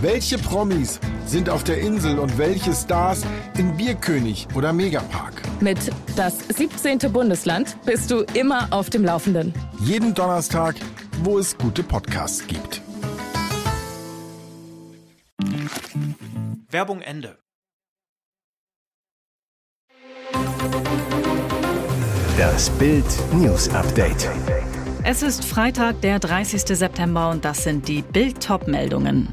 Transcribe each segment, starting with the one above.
Welche Promis sind auf der Insel und welche Stars in Bierkönig oder Megapark? Mit das 17. Bundesland bist du immer auf dem Laufenden. Jeden Donnerstag, wo es gute Podcasts gibt. Werbung Ende. Das Bild News Update. Es ist Freitag, der 30. September und das sind die Bild-Top-Meldungen.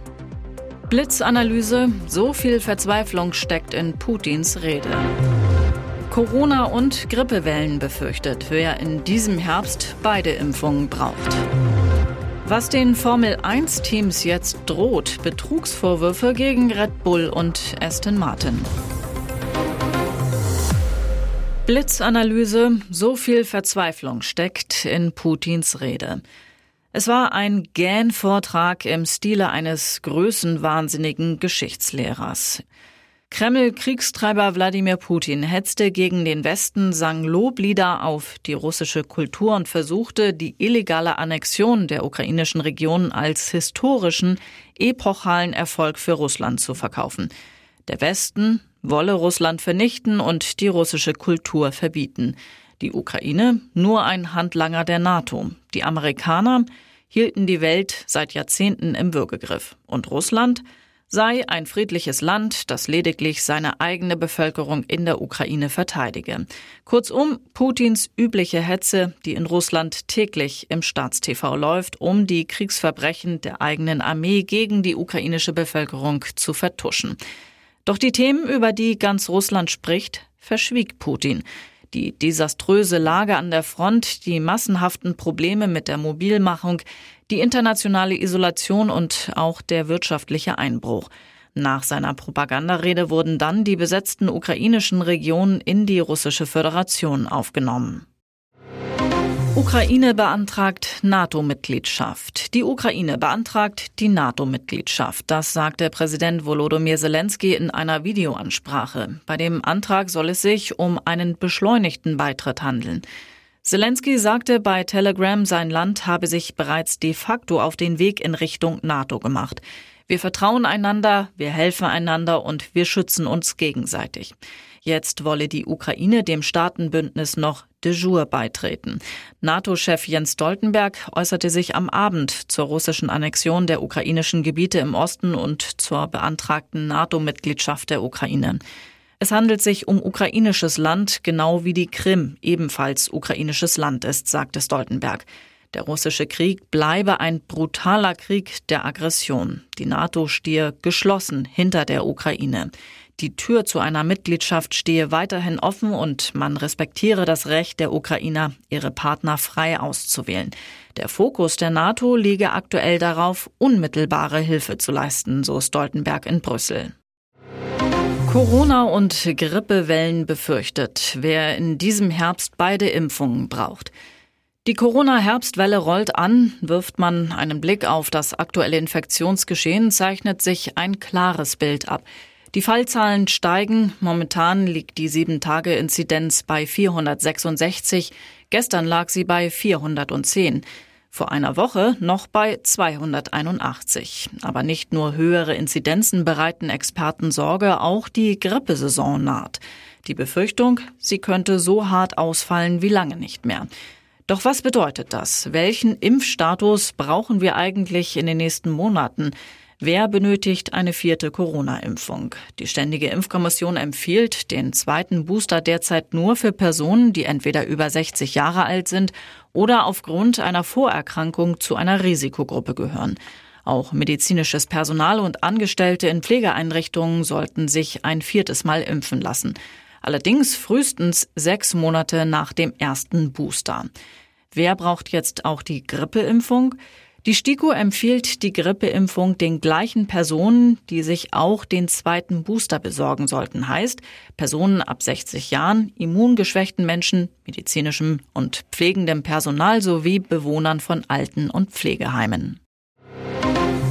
Blitzanalyse, so viel Verzweiflung steckt in Putins Rede. Corona und Grippewellen befürchtet, wer in diesem Herbst beide Impfungen braucht. Was den Formel 1-Teams jetzt droht, Betrugsvorwürfe gegen Red Bull und Aston Martin. Blitzanalyse, so viel Verzweiflung steckt in Putins Rede. Es war ein Gähn-Vortrag im Stile eines größenwahnsinnigen Geschichtslehrers. Kreml-Kriegstreiber Wladimir Putin hetzte gegen den Westen, sang Loblieder auf die russische Kultur und versuchte, die illegale Annexion der ukrainischen Regionen als historischen, epochalen Erfolg für Russland zu verkaufen. Der Westen wolle Russland vernichten und die russische Kultur verbieten. Die Ukraine nur ein Handlanger der NATO. Die Amerikaner hielten die Welt seit Jahrzehnten im Würgegriff. Und Russland sei ein friedliches Land, das lediglich seine eigene Bevölkerung in der Ukraine verteidige. Kurzum, Putins übliche Hetze, die in Russland täglich im Staatstv läuft, um die Kriegsverbrechen der eigenen Armee gegen die ukrainische Bevölkerung zu vertuschen. Doch die Themen, über die ganz Russland spricht, verschwieg Putin die desaströse Lage an der Front, die massenhaften Probleme mit der Mobilmachung, die internationale Isolation und auch der wirtschaftliche Einbruch. Nach seiner Propagandarede wurden dann die besetzten ukrainischen Regionen in die russische Föderation aufgenommen. Ukraine beantragt NATO-Mitgliedschaft. Die Ukraine beantragt die NATO-Mitgliedschaft. Das sagte Präsident Volodymyr Zelensky in einer Videoansprache. Bei dem Antrag soll es sich um einen beschleunigten Beitritt handeln. Zelensky sagte bei Telegram, sein Land habe sich bereits de facto auf den Weg in Richtung NATO gemacht. Wir vertrauen einander, wir helfen einander und wir schützen uns gegenseitig. Jetzt wolle die Ukraine dem Staatenbündnis noch de jour beitreten. NATO-Chef Jens Stoltenberg äußerte sich am Abend zur russischen Annexion der ukrainischen Gebiete im Osten und zur beantragten NATO-Mitgliedschaft der Ukraine. Es handelt sich um ukrainisches Land, genau wie die Krim ebenfalls ukrainisches Land ist, sagte Stoltenberg. Der russische Krieg bleibe ein brutaler Krieg der Aggression. Die NATO stehe geschlossen hinter der Ukraine. Die Tür zu einer Mitgliedschaft stehe weiterhin offen und man respektiere das Recht der Ukrainer, ihre Partner frei auszuwählen. Der Fokus der NATO liege aktuell darauf, unmittelbare Hilfe zu leisten, so Stoltenberg in Brüssel. Corona und Grippewellen befürchtet, wer in diesem Herbst beide Impfungen braucht. Die Corona-Herbstwelle rollt an, wirft man einen Blick auf das aktuelle Infektionsgeschehen, zeichnet sich ein klares Bild ab. Die Fallzahlen steigen. Momentan liegt die 7-Tage-Inzidenz bei 466. Gestern lag sie bei 410. Vor einer Woche noch bei 281. Aber nicht nur höhere Inzidenzen bereiten Experten Sorge, auch die Grippesaison naht. Die Befürchtung, sie könnte so hart ausfallen wie lange nicht mehr. Doch was bedeutet das? Welchen Impfstatus brauchen wir eigentlich in den nächsten Monaten? Wer benötigt eine vierte Corona-Impfung? Die Ständige Impfkommission empfiehlt den zweiten Booster derzeit nur für Personen, die entweder über 60 Jahre alt sind oder aufgrund einer Vorerkrankung zu einer Risikogruppe gehören. Auch medizinisches Personal und Angestellte in Pflegeeinrichtungen sollten sich ein viertes Mal impfen lassen. Allerdings frühestens sechs Monate nach dem ersten Booster. Wer braucht jetzt auch die Grippeimpfung? Die STIKO empfiehlt die Grippeimpfung den gleichen Personen, die sich auch den zweiten Booster besorgen sollten. Heißt, Personen ab 60 Jahren, immungeschwächten Menschen, medizinischem und pflegendem Personal sowie Bewohnern von Alten- und Pflegeheimen.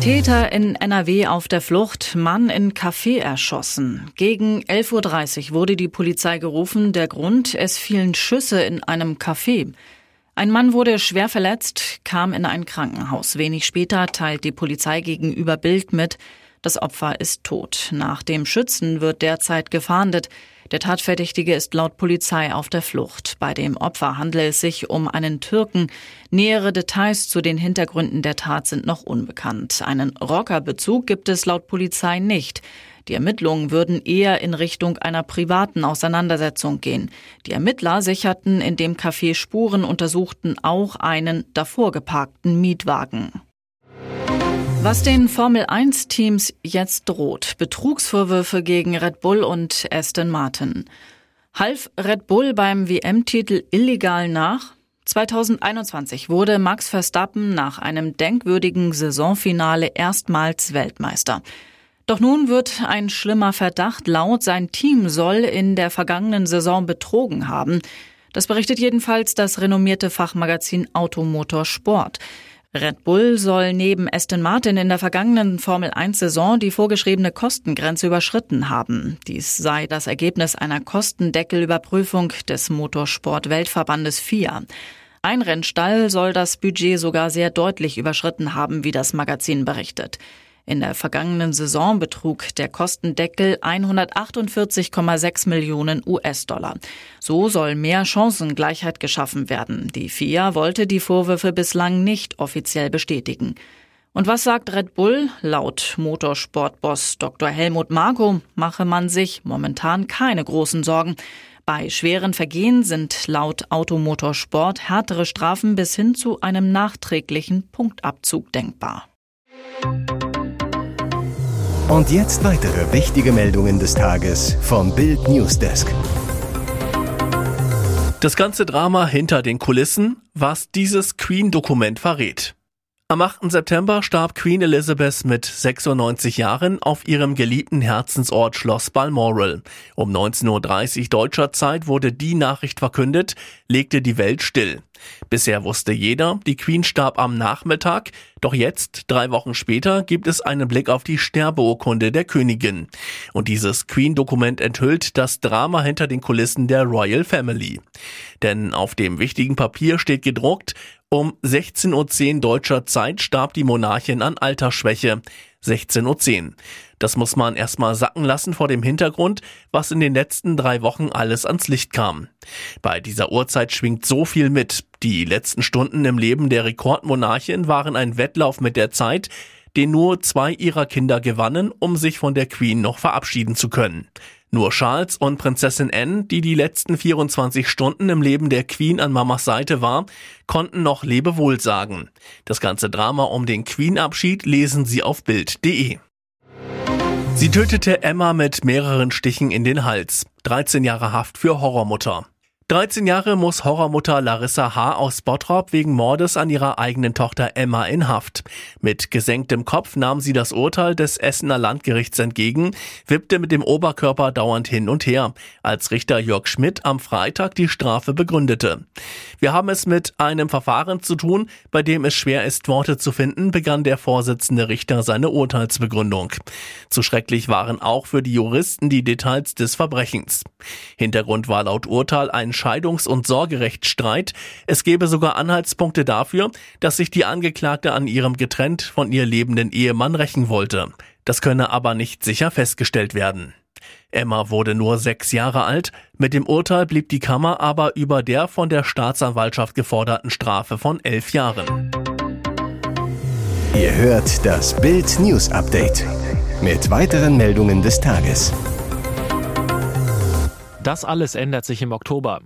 Täter in NRW auf der Flucht, Mann in Café erschossen. Gegen 11.30 Uhr wurde die Polizei gerufen. Der Grund, es fielen Schüsse in einem Café. Ein Mann wurde schwer verletzt, kam in ein Krankenhaus. Wenig später teilt die Polizei gegenüber Bild mit, das Opfer ist tot. Nach dem Schützen wird derzeit gefahndet. Der Tatverdächtige ist laut Polizei auf der Flucht. Bei dem Opfer handelt es sich um einen Türken. Nähere Details zu den Hintergründen der Tat sind noch unbekannt. Einen Rockerbezug gibt es laut Polizei nicht. Die Ermittlungen würden eher in Richtung einer privaten Auseinandersetzung gehen. Die Ermittler sicherten in dem Café Spuren, untersuchten auch einen davor geparkten Mietwagen. Was den Formel-1-Teams jetzt droht, Betrugsvorwürfe gegen Red Bull und Aston Martin. Half Red Bull beim WM-Titel illegal nach? 2021 wurde Max Verstappen nach einem denkwürdigen Saisonfinale erstmals Weltmeister. Doch nun wird ein schlimmer Verdacht laut, sein Team soll in der vergangenen Saison betrogen haben. Das berichtet jedenfalls das renommierte Fachmagazin Automotor Sport. Red Bull soll neben Aston Martin in der vergangenen Formel 1 Saison die vorgeschriebene Kostengrenze überschritten haben. Dies sei das Ergebnis einer Kostendeckelüberprüfung des Motorsport-Weltverbandes FIA. Ein Rennstall soll das Budget sogar sehr deutlich überschritten haben, wie das Magazin berichtet. In der vergangenen Saison betrug der Kostendeckel 148,6 Millionen US-Dollar. So soll mehr Chancengleichheit geschaffen werden. Die FIA wollte die Vorwürfe bislang nicht offiziell bestätigen. Und was sagt Red Bull? Laut Motorsportboss Dr. Helmut Marko mache man sich momentan keine großen Sorgen. Bei schweren Vergehen sind laut Automotorsport härtere Strafen bis hin zu einem nachträglichen Punktabzug denkbar. Und jetzt weitere wichtige Meldungen des Tages vom Bild Newsdesk. Das ganze Drama hinter den Kulissen, was dieses Queen-Dokument verrät. Am 8. September starb Queen Elizabeth mit 96 Jahren auf ihrem geliebten Herzensort Schloss Balmoral. Um 19.30 Uhr deutscher Zeit wurde die Nachricht verkündet, legte die Welt still. Bisher wusste jeder, die Queen starb am Nachmittag, doch jetzt, drei Wochen später, gibt es einen Blick auf die Sterbeurkunde der Königin. Und dieses Queen-Dokument enthüllt das Drama hinter den Kulissen der Royal Family. Denn auf dem wichtigen Papier steht gedruckt, um 16.10 Uhr deutscher Zeit starb die Monarchin an Altersschwäche. 16.10 Uhr. Das muss man erstmal sacken lassen vor dem Hintergrund, was in den letzten drei Wochen alles ans Licht kam. Bei dieser Uhrzeit schwingt so viel mit. Die letzten Stunden im Leben der Rekordmonarchin waren ein Wettlauf mit der Zeit, den nur zwei ihrer Kinder gewannen, um sich von der Queen noch verabschieden zu können. Nur Charles und Prinzessin Anne, die die letzten 24 Stunden im Leben der Queen an Mamas Seite war, konnten noch Lebewohl sagen. Das ganze Drama um den Queen-Abschied lesen Sie auf Bild.de. Sie tötete Emma mit mehreren Stichen in den Hals. 13 Jahre Haft für Horrormutter. 13 Jahre muss Horrormutter Larissa H. aus Bottrop wegen Mordes an ihrer eigenen Tochter Emma in Haft. Mit gesenktem Kopf nahm sie das Urteil des Essener Landgerichts entgegen, wippte mit dem Oberkörper dauernd hin und her, als Richter Jörg Schmidt am Freitag die Strafe begründete. Wir haben es mit einem Verfahren zu tun, bei dem es schwer ist, Worte zu finden, begann der Vorsitzende Richter seine Urteilsbegründung. Zu schrecklich waren auch für die Juristen die Details des Verbrechens. Hintergrund war laut Urteil ein Scheidungs- und Sorgerechtsstreit. Es gebe sogar Anhaltspunkte dafür, dass sich die Angeklagte an ihrem getrennt von ihr lebenden Ehemann rächen wollte. Das könne aber nicht sicher festgestellt werden. Emma wurde nur sechs Jahre alt. Mit dem Urteil blieb die Kammer aber über der von der Staatsanwaltschaft geforderten Strafe von elf Jahren. Ihr hört das Bild News Update mit weiteren Meldungen des Tages. Das alles ändert sich im Oktober.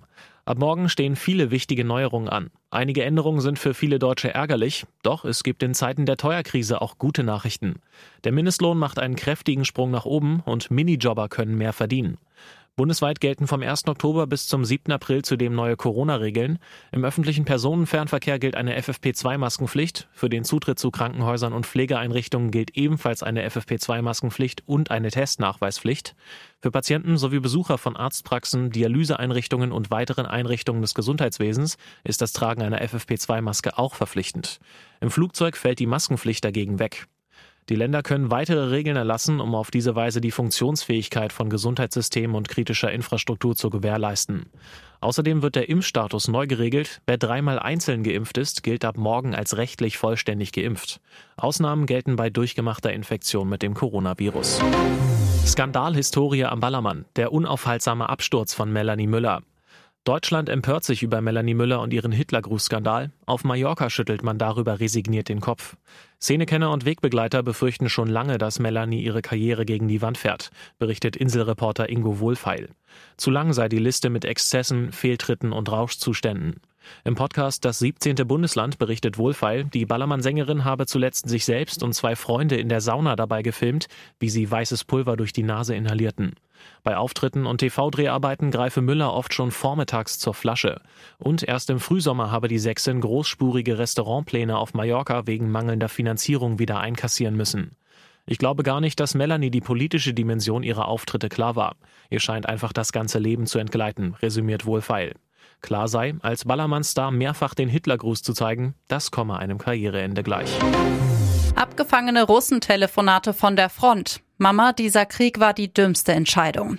Ab morgen stehen viele wichtige Neuerungen an. Einige Änderungen sind für viele Deutsche ärgerlich, doch es gibt in Zeiten der Teuerkrise auch gute Nachrichten. Der Mindestlohn macht einen kräftigen Sprung nach oben und Minijobber können mehr verdienen. Bundesweit gelten vom 1. Oktober bis zum 7. April zudem neue Corona-Regeln. Im öffentlichen Personenfernverkehr gilt eine FFP2-Maskenpflicht. Für den Zutritt zu Krankenhäusern und Pflegeeinrichtungen gilt ebenfalls eine FFP2-Maskenpflicht und eine Testnachweispflicht. Für Patienten sowie Besucher von Arztpraxen, Dialyseeinrichtungen und weiteren Einrichtungen des Gesundheitswesens ist das Tragen einer FFP2-Maske auch verpflichtend. Im Flugzeug fällt die Maskenpflicht dagegen weg. Die Länder können weitere Regeln erlassen, um auf diese Weise die Funktionsfähigkeit von Gesundheitssystemen und kritischer Infrastruktur zu gewährleisten. Außerdem wird der Impfstatus neu geregelt. Wer dreimal einzeln geimpft ist, gilt ab morgen als rechtlich vollständig geimpft. Ausnahmen gelten bei durchgemachter Infektion mit dem Coronavirus. Skandalhistorie am Ballermann. Der unaufhaltsame Absturz von Melanie Müller. Deutschland empört sich über Melanie Müller und ihren Hitlergrußskandal. Auf Mallorca schüttelt man darüber resigniert den Kopf. Szenekenner und Wegbegleiter befürchten schon lange, dass Melanie ihre Karriere gegen die Wand fährt, berichtet Inselreporter Ingo Wohlfeil. Zu lang sei die Liste mit Exzessen, Fehltritten und Rauschzuständen. Im Podcast Das 17. Bundesland berichtet Wohlfeil, die Ballermann-Sängerin habe zuletzt sich selbst und zwei Freunde in der Sauna dabei gefilmt, wie sie weißes Pulver durch die Nase inhalierten. Bei Auftritten und TV-Dreharbeiten greife Müller oft schon vormittags zur Flasche. Und erst im Frühsommer habe die Sechsin großspurige Restaurantpläne auf Mallorca wegen mangelnder Finanzierung wieder einkassieren müssen. Ich glaube gar nicht, dass Melanie die politische Dimension ihrer Auftritte klar war. Ihr scheint einfach das ganze Leben zu entgleiten, resümiert Wohlfeil. Klar sei, als Ballermann-Star mehrfach den Hitlergruß zu zeigen, das komme einem Karriereende gleich. Abgefangene Russentelefonate von der Front. Mama, dieser Krieg war die dümmste Entscheidung.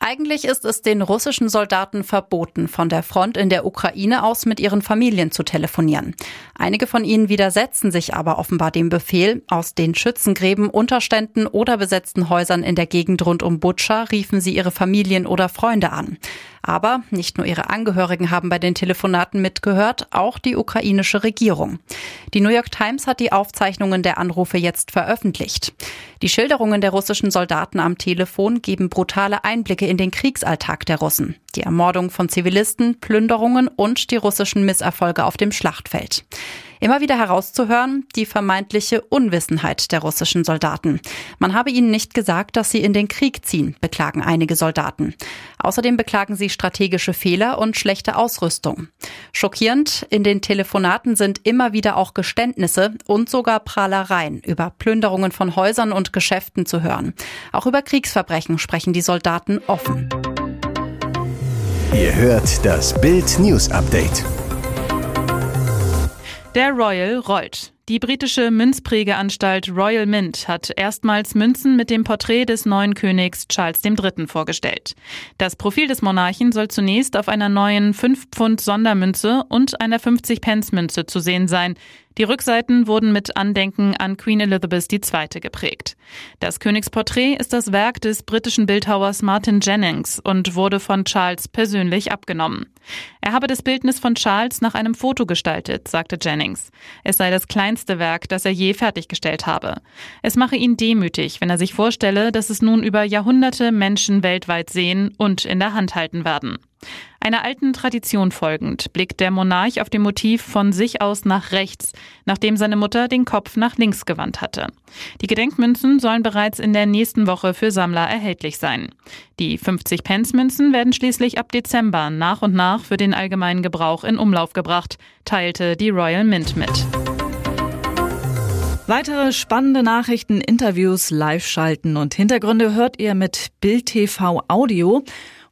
Eigentlich ist es den russischen Soldaten verboten, von der Front in der Ukraine aus mit ihren Familien zu telefonieren. Einige von ihnen widersetzen sich aber offenbar dem Befehl. Aus den Schützengräben, Unterständen oder besetzten Häusern in der Gegend rund um Butscha riefen sie ihre Familien oder Freunde an. Aber nicht nur ihre Angehörigen haben bei den Telefonaten mitgehört, auch die ukrainische Regierung. Die New York Times hat die Aufzeichnungen der Anrufe jetzt veröffentlicht. Die Schilderungen der russischen Soldaten am Telefon geben brutale Einblicke in den Kriegsalltag der Russen. Die Ermordung von Zivilisten, Plünderungen und die russischen Misserfolge auf dem Schlachtfeld. Immer wieder herauszuhören, die vermeintliche Unwissenheit der russischen Soldaten. Man habe ihnen nicht gesagt, dass sie in den Krieg ziehen, beklagen einige Soldaten. Außerdem beklagen sie strategische Fehler und schlechte Ausrüstung. Schockierend, in den Telefonaten sind immer wieder auch Geständnisse und sogar Prahlereien über Plünderungen von Häusern und Geschäften zu hören. Auch über Kriegsverbrechen sprechen die Soldaten offen. Ihr hört das Bild News Update. Der Royal rollt. Die britische Münzprägeanstalt Royal Mint hat erstmals Münzen mit dem Porträt des neuen Königs Charles III. vorgestellt. Das Profil des Monarchen soll zunächst auf einer neuen 5 Pfund Sondermünze und einer 50 Pence Münze zu sehen sein. Die Rückseiten wurden mit Andenken an Queen Elizabeth II. geprägt. Das Königsporträt ist das Werk des britischen Bildhauers Martin Jennings und wurde von Charles persönlich abgenommen. Er habe das Bildnis von Charles nach einem Foto gestaltet, sagte Jennings. Es sei das kleinste Werk, das er je fertiggestellt habe. Es mache ihn demütig, wenn er sich vorstelle, dass es nun über Jahrhunderte Menschen weltweit sehen und in der Hand halten werden. Einer alten Tradition folgend blickt der Monarch auf dem Motiv von sich aus nach rechts, nachdem seine Mutter den Kopf nach links gewandt hatte. Die Gedenkmünzen sollen bereits in der nächsten Woche für Sammler erhältlich sein. Die 50 Pence Münzen werden schließlich ab Dezember nach und nach für den allgemeinen Gebrauch in Umlauf gebracht, teilte die Royal Mint mit. Weitere spannende Nachrichten, Interviews, Live-Schalten und Hintergründe hört ihr mit Bild TV Audio.